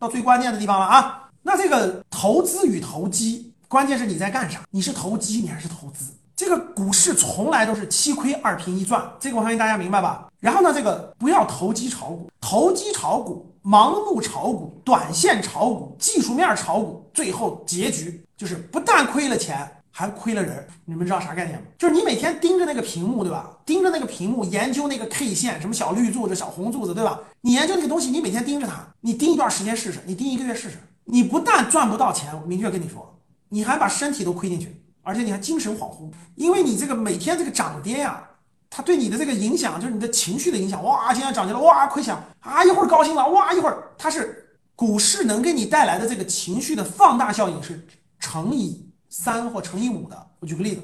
到最关键的地方了啊！那这个投资与投机，关键是你在干啥？你是投机，你还是投资？这个股市从来都是七亏二平一赚，这个我相信大家明白吧？然后呢，这个不要投机炒股，投机炒股、盲目炒股、短线炒股、技术面炒股，最后结局就是不但亏了钱。还亏了人，你们知道啥概念吗？就是你每天盯着那个屏幕，对吧？盯着那个屏幕研究那个 K 线，什么小绿柱子、小红柱子，对吧？你研究那个东西，你每天盯着它，你盯一段时间试试，你盯一个月试试，你不但赚不到钱，我明确跟你说，你还把身体都亏进去，而且你还精神恍惚，因为你这个每天这个涨跌呀，它对你的这个影响就是你的情绪的影响。哇，今天涨起来，哇，亏钱啊，一会儿高兴了，哇，一会儿它是股市能给你带来的这个情绪的放大效应是乘以。三或乘以五的，我举个例子，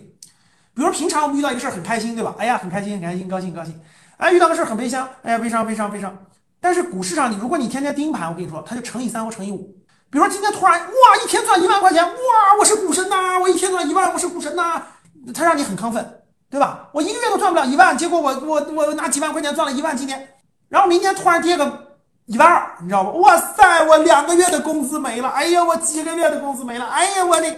比如平常我们遇到一个事儿很开心，对吧？哎呀，很开心，很开心，高兴，高兴。哎，遇到个事儿很悲伤，哎呀，悲伤，悲伤，悲伤。但是股市上，你如果你天天盯盘，我跟你说，它就乘以三或乘以五。比如说今天突然哇，一天赚一万块钱，哇，我是股神呐！我一天赚一万，我是股神呐！它让你很亢奋，对吧？我一个月都赚不了一万，结果我我我拿几万块钱赚了一万，今天，然后明天突然跌个一万二，你知道不？哇塞，我两个月的工资没了，哎呀，我几个月的工资没了，哎呀，我的。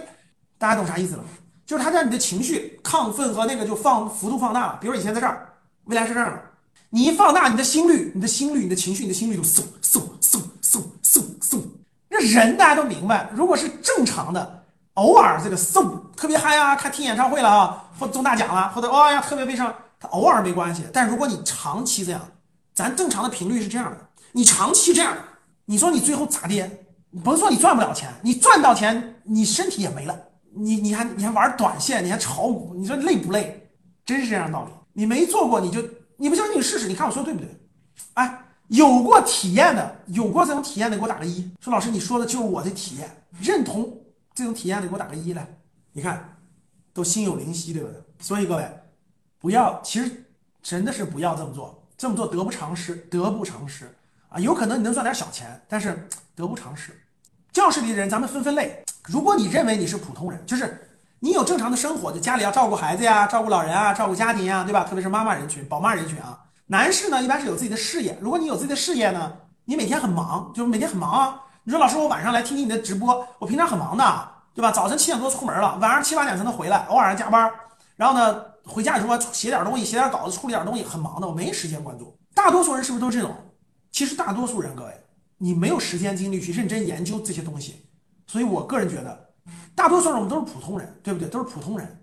大家懂啥意思了？就是他让你的情绪亢奋和那个就放幅度放大了。比如以前在这儿，未来是这样的，你一放大你的心率，你的心率，你的情绪，你的心率就嗖嗖嗖嗖嗖嗖。那人大家都明白，如果是正常的，偶尔这个嗖特别嗨啊，看听演唱会了啊，或中大奖了，或者哇呀特别悲伤，他偶尔没关系。但如果你长期这样，咱正常的频率是这样的，你长期这样，你说你最后咋的？甭说你赚不了钱，你赚到钱，你身体也没了。你你还你还玩短线，你还炒股，你说累不累？真是这样道理。你没做过，你就你不相信你试试，你看我说的对不对？哎，有过体验的，有过这种体验的，给我打个一。说老师，你说的就是我的体验，认同这种体验的，给我打个一来。你看，都心有灵犀，对不对？所以各位，不要，其实真的是不要这么做，这么做得不偿失，得不偿失啊！有可能你能赚点小钱，但是得不偿失。教室里的人，咱们分分类。如果你认为你是普通人，就是你有正常的生活，就家里要照顾孩子呀，照顾老人啊，照顾家庭呀，对吧？特别是妈妈人群、宝妈人群啊。男士呢，一般是有自己的事业。如果你有自己的事业呢，你每天很忙，就是每天很忙啊。你说老师，我晚上来听听你的直播，我平常很忙的，对吧？早晨七点多出门了，晚上七八点才能回来，偶尔还加班。然后呢，回家的时候写点东西，写点稿子，处理点东西，很忙的，我没时间关注。大多数人是不是都这种？其实大多数人，各位，你没有时间精力去认真研究这些东西。所以我个人觉得，大多数人我们都是普通人，对不对？都是普通人，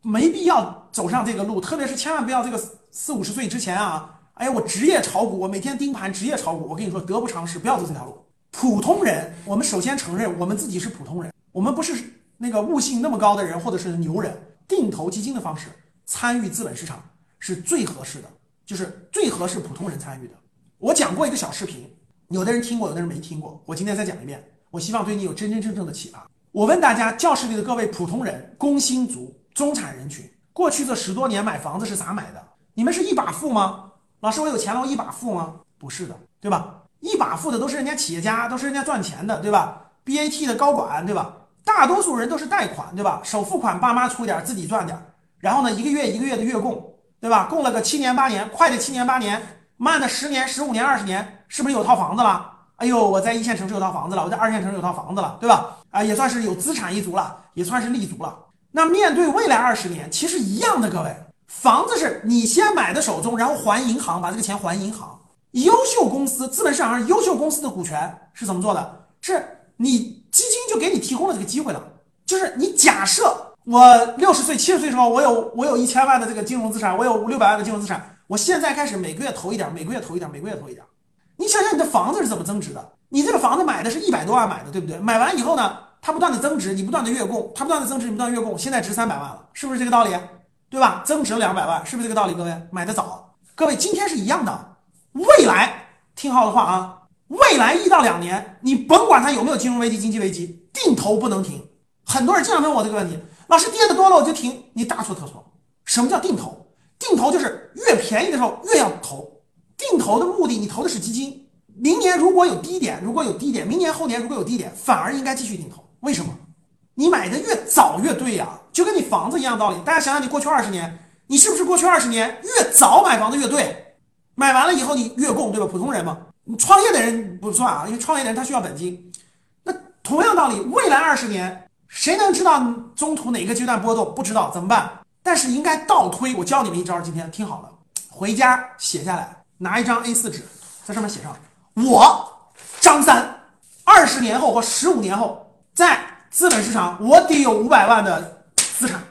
没必要走上这个路。特别是千万不要这个四五十岁之前啊，哎呀，我职业炒股，我每天盯盘，职业炒股，我跟你说得不偿失，不要走这条路。普通人，我们首先承认我们自己是普通人，我们不是那个悟性那么高的人，或者是牛人。定投基金的方式参与资本市场是最合适的，就是最合适普通人参与的。我讲过一个小视频，有的人听过，有的人没听过，我今天再讲一遍。我希望对你有真真正正的启发。我问大家，教室里的各位普通人、工薪族、中产人群，过去这十多年买房子是咋买的？你们是一把付吗？老师，我有钱了，我一把付吗？不是的，对吧？一把付的都是人家企业家，都是人家赚钱的，对吧？BAT 的高管，对吧？大多数人都是贷款，对吧？首付款爸妈出点，自己赚点，然后呢，一个月一个月的月供，对吧？供了个七年八年，快的七年八年，慢的十年、十五年、二十年，是不是有套房子了？哎呦，我在一线城市有套房子了，我在二线城市有套房子了，对吧？啊，也算是有资产一族了，也算是立足了。那面对未来二十年，其实一样的，各位，房子是你先买的手中，然后还银行，把这个钱还银行。优秀公司，资本市场上优秀公司的股权是怎么做的？是你基金就给你提供了这个机会了，就是你假设我六十岁、七十岁的时候，我有我有一千万的这个金融资产，我有五六百万的金融资产，我现在开始每个月投一点，每个月投一点，每个月投一点。你想想你的房子是怎么增值的？你这个房子买的是一百多万买的，对不对？买完以后呢，它不断的增值，你不断的月供，它不断的增值，你不断月供，现在值三百万了，是不是这个道理？对吧？增值了两百万，是不是这个道理？各位买的早，各位今天是一样的。未来听好的话啊，未来一到两年，你甭管它有没有金融危机、经济危机，定投不能停。很多人经常问我这个问题，老师跌的多了我就停，你大错特错。什么叫定投？定投就是越便宜的时候越要投。定投的目的，你投的是基金。明年如果有低点，如果有低点，明年后年如果有低点，反而应该继续定投。为什么？你买的越早越对呀，就跟你房子一样道理。大家想想，你过去二十年，你是不是过去二十年越早买房子越对？买完了以后你月供，对吧？普通人嘛，你创业的人不算啊，因为创业的人他需要本金。那同样道理，未来二十年，谁能知道中途哪个阶段波动？不知道怎么办？但是应该倒推。我教你们一招，今天听好了，回家写下来，拿一张 A4 纸，在上面写上：我张三，二十年后或十五年后，在资本市场，我得有五百万的资产，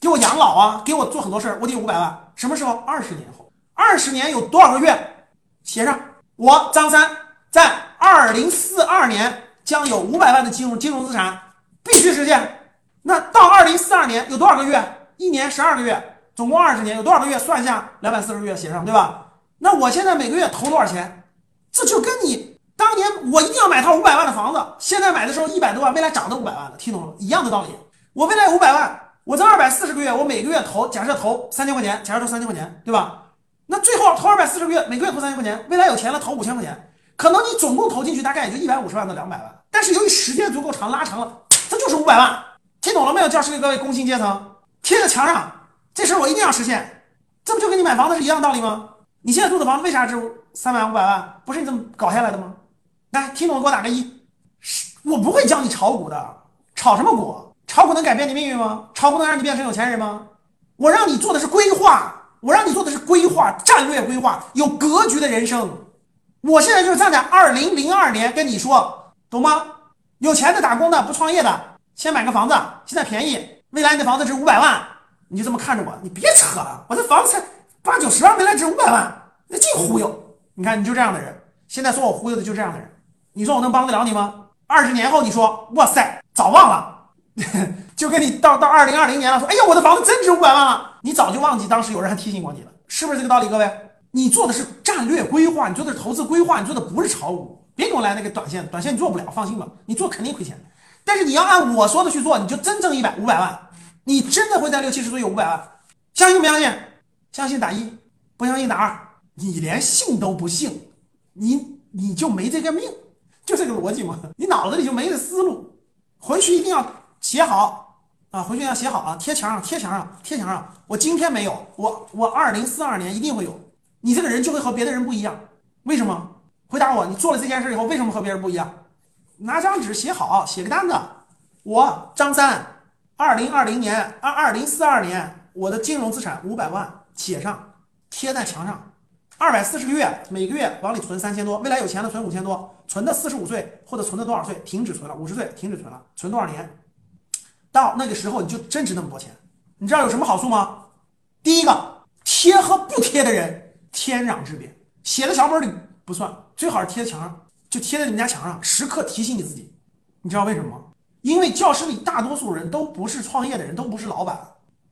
给我养老啊，给我做很多事儿，我得有五百万。什么时候？二十年后，二十年有多少个月？写上，我张三在二零四二年将有五百万的金融金融资产，必须实现。那到二零四二年有多少个月？一年十二个月，总共二十年，有多少个月？算一下，两百四十个月，写上，对吧？那我现在每个月投多少钱？这就跟你当年我一定要买套五百万的房子，现在买的时候一百多万，未来涨到五百万了，听懂了？一样的道理。我未来五百万。我这二百四十个月，我每个月投，假设投三千块钱，假设投三千块钱，对吧？那最后投二百四十个月，每个月投三千块钱，未来有钱了投五千块钱，可能你总共投进去大概也就一百五十万到两百万，但是由于时间足够长，拉长了，它就是五百万。听懂了没有，教室里各位工薪阶层，贴在墙上，这事儿我一定要实现，这不就跟你买房子是一样道理吗？你现在住的房子为啥值三百五百万？不是你这么搞下来的吗？来，听懂了给我打个一。我不会教你炒股的，炒什么股？炒股能改变你命运吗？炒股能让你变成有钱人吗？我让你做的是规划，我让你做的是规划、战略规划，有格局的人生。我现在就是站在二零零二年跟你说，懂吗？有钱的打工的不创业的，先买个房子，现在便宜，未来你的房子值五百万，你就这么看着我，你别扯了，我这房子才八九十万，没来值五百万，那净忽悠。你看你就这样的人，现在说我忽悠的就这样的人，你说我能帮得了你吗？二十年后你说，哇塞，早忘了。就跟你到到二零二零年了，说哎呀，我的房子真值五百万了，你早就忘记当时有人还提醒过你了，是不是这个道理？各位，你做的是战略规划，你做的是投资规划，你做的不是炒股，别给我来那个短线，短线你做不了，放心吧，你做肯定亏钱。但是你要按我说的去做，你就真挣一百五百万，你真的会在六七十岁有五百万，相信不相信？相信打一，不相信打二。你连信都不信，你你就没这个命，就这个逻辑嘛，你脑子里就没这思路，回去一定要。写好啊，回去要写好啊，贴墙上，贴墙上，贴墙上。我今天没有，我我二零四二年一定会有。你这个人就会和别的人不一样，为什么？回答我，你做了这件事以后，为什么和别人不一样？拿张纸写好，写个单子。我张三，二零二零年二二零四二年，我的金融资产五百万，写上，贴在墙上。二百四十个月，每个月往里存三千多，未来有钱了存五千多，存到四十五岁或者存到多少岁停止存了？五十岁停止存了，存多少年？到那个时候你就真值那么多钱，你知道有什么好处吗？第一个，贴和不贴的人天壤之别。写在小本里不算，最好是贴在墙上，就贴在你们家墙上，时刻提醒你自己。你知道为什么吗？因为教室里大多数人都不是创业的人，都不是老板，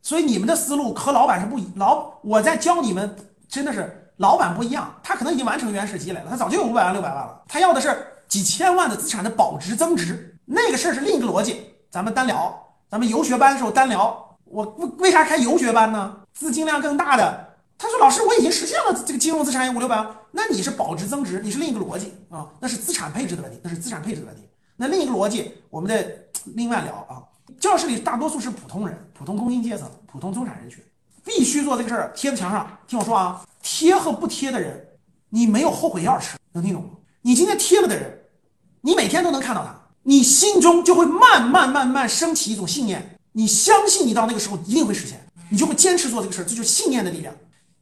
所以你们的思路和老板是不一老。我在教你们，真的是老板不一样，他可能已经完成原始积累了，他早就有五百万、六百万了，他要的是几千万的资产的保值增值，那个事儿是另一个逻辑，咱们单聊。咱们游学班的时候单聊，我为为啥开游学班呢？资金量更大的，他说老师我已经实现了这个金融资产有五六百万，那你是保值增值，你是另一个逻辑啊，那是资产配置的问题，那是资产配置的问题。那另一个逻辑，我们得另外聊啊。教室里大多数是普通人，普通工薪阶层，普通中产人群，必须做这个事儿，贴在墙上。听我说啊，贴和不贴的人，你没有后悔药吃，能听懂吗？你今天贴了的人，你每天都能看到他。你心中就会慢慢慢慢升起一种信念，你相信你到那个时候一定会实现，你就会坚持做这个事儿，这就是信念的力量。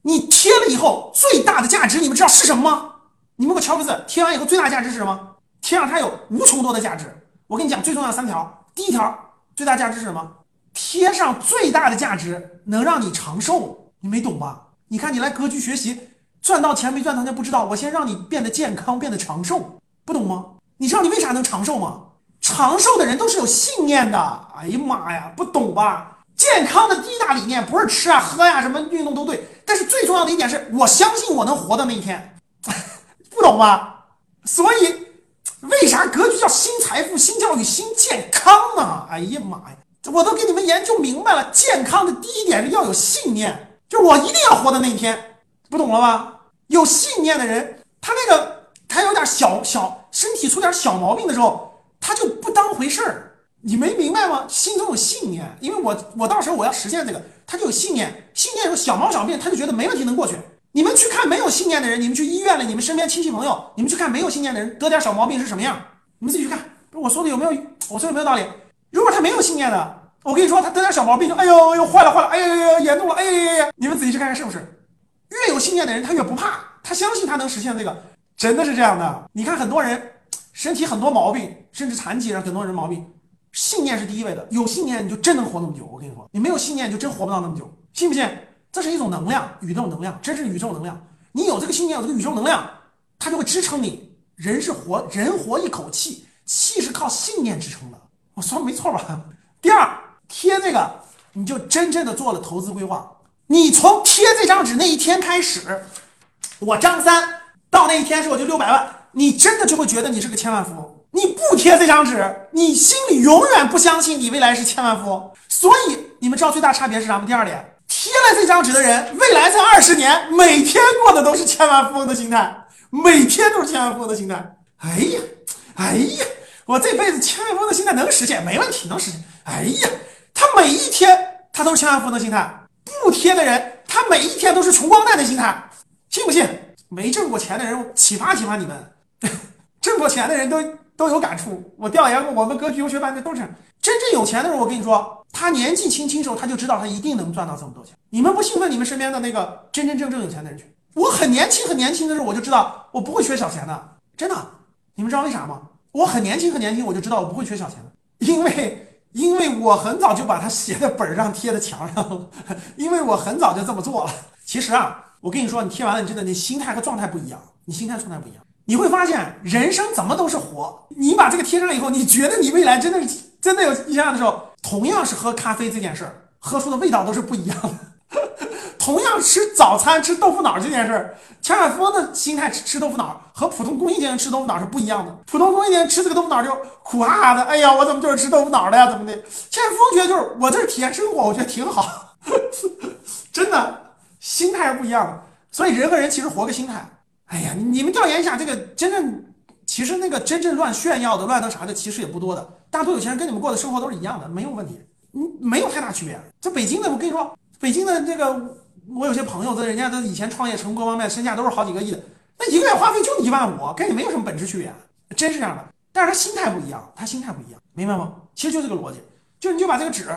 你贴了以后最大的价值，你们知道是什么吗？你们给我敲个字。贴完以后最大价值是什么？贴上它有无穷多的价值。我跟你讲，最重要三条。第一条，最大价值是什么？贴上最大的价值能让你长寿。你没懂吧？你看你来格局学习，赚到钱没赚到钱不知道。我先让你变得健康，变得长寿，不懂吗？你知道你为啥能长寿吗？长寿的人都是有信念的。哎呀妈呀，不懂吧？健康的第一大理念不是吃啊喝呀，什么运动都对，但是最重要的一点是我相信我能活到那一天，不懂吧？所以为啥格局叫新财富、新教育、新健康呢？哎呀妈呀，我都给你们研究明白了。健康的第一点是要有信念，就是我一定要活到那一天，不懂了吧？有信念的人，他那个他有点小小身体出点小毛病的时候。他就不当回事儿，你没明白吗？心中有信念，因为我我到时候我要实现这个，他就有信念，信念有小毛小病，他就觉得没问题能过去。你们去看没有信念的人，你们去医院里，你们身边亲戚朋友，你们去看没有信念的人得点小毛病是什么样？你们自己去看，我说的有没有？我说的有没有道理？如果他没有信念的，我跟你说，他得点小毛病就哎呦呦坏了坏了，哎呀呀呀严重了，哎呀呀呀！你们仔细去看看是不是？越有信念的人，他越不怕，他相信他能实现这个，真的是这样的。你看很多人身体很多毛病，甚至残疾人很多人毛病，信念是第一位的。有信念你就真能活那么久。我跟你说，你没有信念你就真活不到那么久，信不信？这是一种能量，宇宙能量，真是宇宙能量。你有这个信念，有这个宇宙能量，它就会支撑你。人是活人活一口气，气是靠信念支撑的。我说的没错吧？第二，贴这个你就真正的做了投资规划。你从贴这张纸那一天开始，我张三到那一天是我就六百万，你真的就会觉得你是个千万富翁。你不贴这张纸，你心里永远不相信你未来是千万富翁。所以你们知道最大差别是啥吗？第二点，贴了这张纸的人，未来这二十年每天过的都是千万富翁的心态，每天都是千万富翁的心态。哎呀，哎呀，我这辈子千万富翁的心态能实现，没问题，能实现。哎呀，他每一天他都是千万富翁的心态。不贴的人，他每一天都是穷光蛋的心态，信不信？没挣过钱的人，启发启发你们；挣过钱的人都都有感触。我调研过，我们格局游学班的都是真正有钱的人。我跟你说，他年纪轻轻时候他就知道他一定能赚到这么多钱。你们不兴奋？你们身边的那个真真正正有钱的人去。我很年轻很年轻的时候我就知道我不会缺小钱的，真的。你们知道为啥吗？我很年轻很年轻我就知道我不会缺小钱的，因为。因为我很早就把它写在本上贴在墙上，因为我很早就这么做了。其实啊，我跟你说，你贴完了，你真的你心态和状态不一样，你心态状态不一样，你会发现人生怎么都是活。你把这个贴上以后，你觉得你未来真的是真的有一样的时候，同样是喝咖啡这件事儿，喝出的味道都是不一样的。同样吃早餐吃豆腐脑这件事儿，千万富翁的心态吃吃豆腐脑和普通工薪阶层吃豆腐脑是不一样的。普通工薪阶层吃这个豆腐脑就苦哈哈的，哎呀，我怎么就是吃豆腐脑的呀？怎么的？千万富翁觉得就是我这是体验生活，我觉得挺好，真的，心态是不一样的。所以人和人其实活个心态。哎呀，你们调研一下，这个真正其实那个真正乱炫耀的、乱那啥的，其实也不多的。大多有钱人跟你们过的生活都是一样的，没有问题，嗯，没有太大区别。在北京的，我跟你说，北京的这个。我有些朋友，在人家都以前创业成功方面，身价都是好几个亿的，那一个月花费就一万五，跟你没有什么本质区别，真是这样的。但是他心态不一样，他心态不一样，明白吗？其实就这个逻辑，就你就把这个纸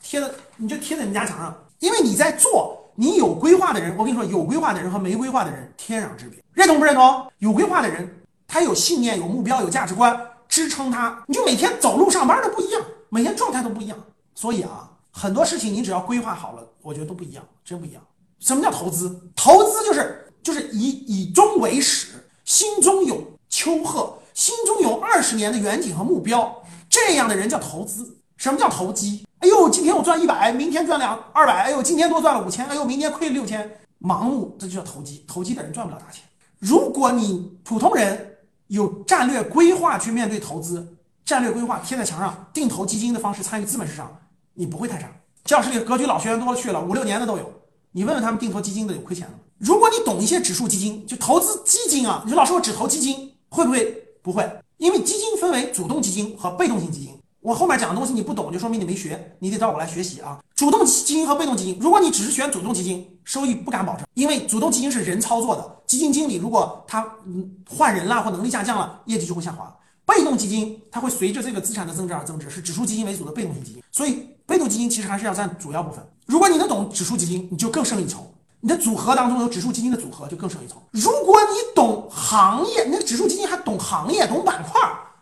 贴在，你就贴在你家墙上，因为你在做，你有规划的人，我跟你说，有规划的人和没规划的人天壤之别，认同不认同？有规划的人，他有信念、有目标、有价值观支撑他，你就每天走路上班都不一样，每天状态都不一样。所以啊，很多事情你只要规划好了，我觉得都不一样，真不一样。什么叫投资？投资就是就是以以终为始，心中有丘壑，心中有二十年的远景和目标，这样的人叫投资。什么叫投机？哎呦，今天我赚一百，明天赚两二百，哎呦，今天多赚了五千，哎呦，明天亏了六千，盲目，这就叫投机。投机的人赚不了大钱。如果你普通人有战略规划去面对投资，战略规划贴在墙上，定投基金的方式参与资本市场，你不会太差。教室里格局老学员多了去了，五六年的都有。你问问他们定投基金的有亏钱的吗？如果你懂一些指数基金，就投资基金啊，你说老师我只投基金会不会？不会，因为基金分为主动基金和被动型基金。我后面讲的东西你不懂，就说明你没学，你得找我来学习啊。主动基金和被动基金，如果你只是选主动基金，收益不敢保证，因为主动基金是人操作的，基金经理如果他嗯换人了或能力下降了，业绩就会下滑。被动基金它会随着这个资产的增值而增值，是指数基金为主的被动型基金，所以被动基金其实还是要占主要部分。如果你能懂指数基金，你就更胜一筹。你的组合当中有指数基金的组合就更胜一筹。如果你懂行业，那个指数基金还懂行业、懂板块。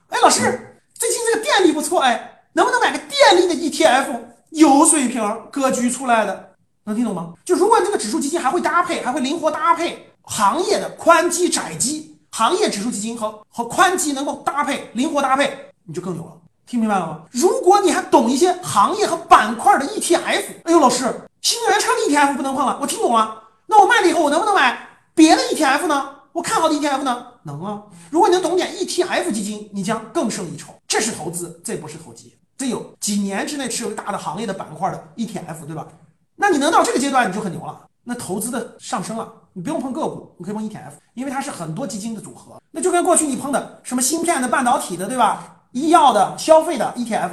哎，老师，最近这个电力不错，哎，能不能买个电力的 ETF？有水平，格局出来的，能听懂吗？就如果这个指数基金还会搭配，还会灵活搭配行业的宽基、窄基，行业指数基金和和宽基能够搭配，灵活搭配，你就更牛了。听明白了吗？如果你还懂一些行业和板块的 ETF，哎呦，老师，新能源车的 ETF 不能碰了。我听懂了，那我卖了以后，我能不能买别的 ETF 呢？我看好的 ETF 呢？能啊。如果你能懂点 ETF 基金，你将更胜一筹。这是投资，这不是投机。这有几年之内持有大的行业的板块的 ETF，对吧？那你能到这个阶段，你就很牛了。那投资的上升了，你不用碰个股，你可以碰 ETF，因为它是很多基金的组合。那就跟过去你碰的什么芯片的、半导体的，对吧？医药的、消费的 ETF，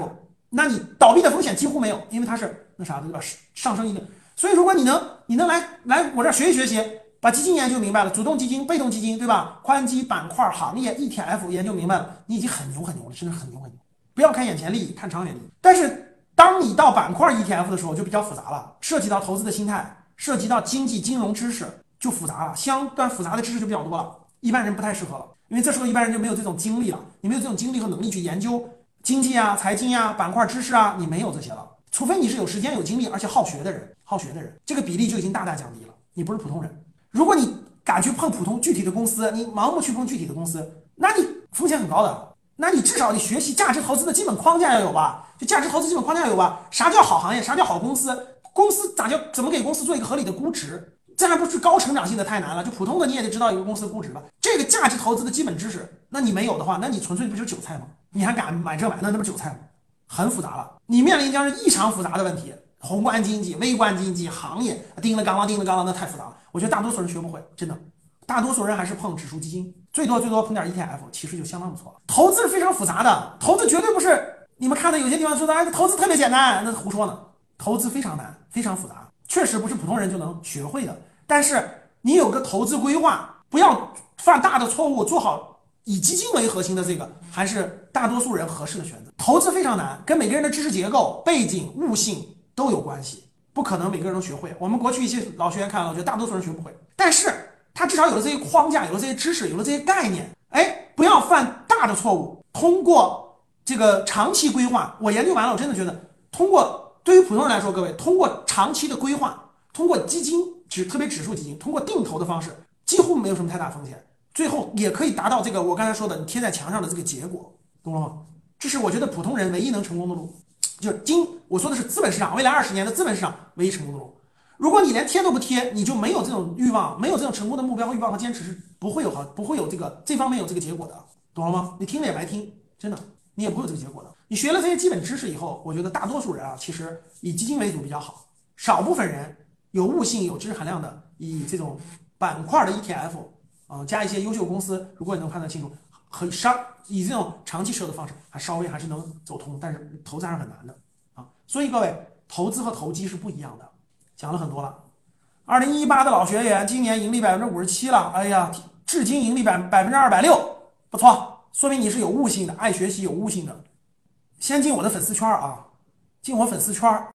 那你倒闭的风险几乎没有，因为它是那啥的，对吧？上升一点。所以如果你能，你能来来我这儿学习学习，把基金研究明白了，主动基金、被动基金，对吧？宽基板块、行业、ETF 研究明白了，你已经很牛很牛了，真的很牛很牛。不要看眼前利益，看长远利益。但是当你到板块 ETF 的时候，就比较复杂了，涉及到投资的心态，涉及到经济金融知识，就复杂了，相当复杂的知识就比较多了，一般人不太适合了，因为这时候一般人就没有这种精力了，你没有这种精力和能力去研究经济啊、财经啊、板块知识啊，你没有这些了。除非你是有时间、有精力，而且好学的人，好学的人，这个比例就已经大大降低了。你不是普通人。如果你敢去碰普通具体的公司，你盲目去碰具体的公司，那你风险很高的。那你至少你学习价值投资的基本框架要有吧？就价值投资基本框架要有吧？啥叫好行业？啥叫好公司？公司咋叫？怎么给公司做一个合理的估值？这还不是高成长性的太难了？就普通的你也得知道一个公司的估值吧？这个价值投资的基本知识，那你没有的话，那你纯粹不就是韭菜吗？你还敢买这买那，那不韭菜吗？很复杂了，你面临将是异常复杂的问题。宏观经济、微观经济、行业，叮了咣啷，叮了咣啷，那太复杂了。我觉得大多数人学不会，真的，大多数人还是碰指数基金，最多最多碰点 ETF，其实就相当不错了。投资是非常复杂的，投资绝对不是你们看的有些地方说的，哎，投资特别简单，那是胡说呢。投资非常难，非常复杂，确实不是普通人就能学会的。但是你有个投资规划，不要犯大的错误，做好以基金为核心的这个，还是大多数人合适的选择。投资非常难，跟每个人的知识结构、背景、悟性。都有关系，不可能每个人都学会。我们过去一些老学员看了，我觉得大多数人学不会。但是他至少有了这些框架，有了这些知识，有了这些概念。哎，不要犯大的错误。通过这个长期规划，我研究完了，我真的觉得，通过对于普通人来说，各位通过长期的规划，通过基金指特别指数基金，通过定投的方式，几乎没有什么太大风险，最后也可以达到这个我刚才说的你贴在墙上的这个结果，懂了吗？这是我觉得普通人唯一能成功的路。就是今我说的是资本市场，未来二十年的资本市场唯一成功的路。如果你连贴都不贴，你就没有这种欲望，没有这种成功的目标和、欲望和坚持，是不会有好，不会有这个这方面有这个结果的，懂了吗？你听了也白听，真的，你也不会有这个结果的。你学了这些基本知识以后，我觉得大多数人啊，其实以基金为主比较好，少部分人有悟性、有知识含量的，以这种板块的 ETF 啊，加一些优秀公司，如果你能判断清楚。很稍以这种长期持有的方式，还稍微还是能走通，但是投资还是很难的啊。所以各位，投资和投机是不一样的。讲了很多了，二零一八的老学员，今年盈利百分之五十七了，哎呀，至今盈利百百分之二百六，不错，说明你是有悟性的，爱学习有悟性的。先进我的粉丝圈啊，进我粉丝圈。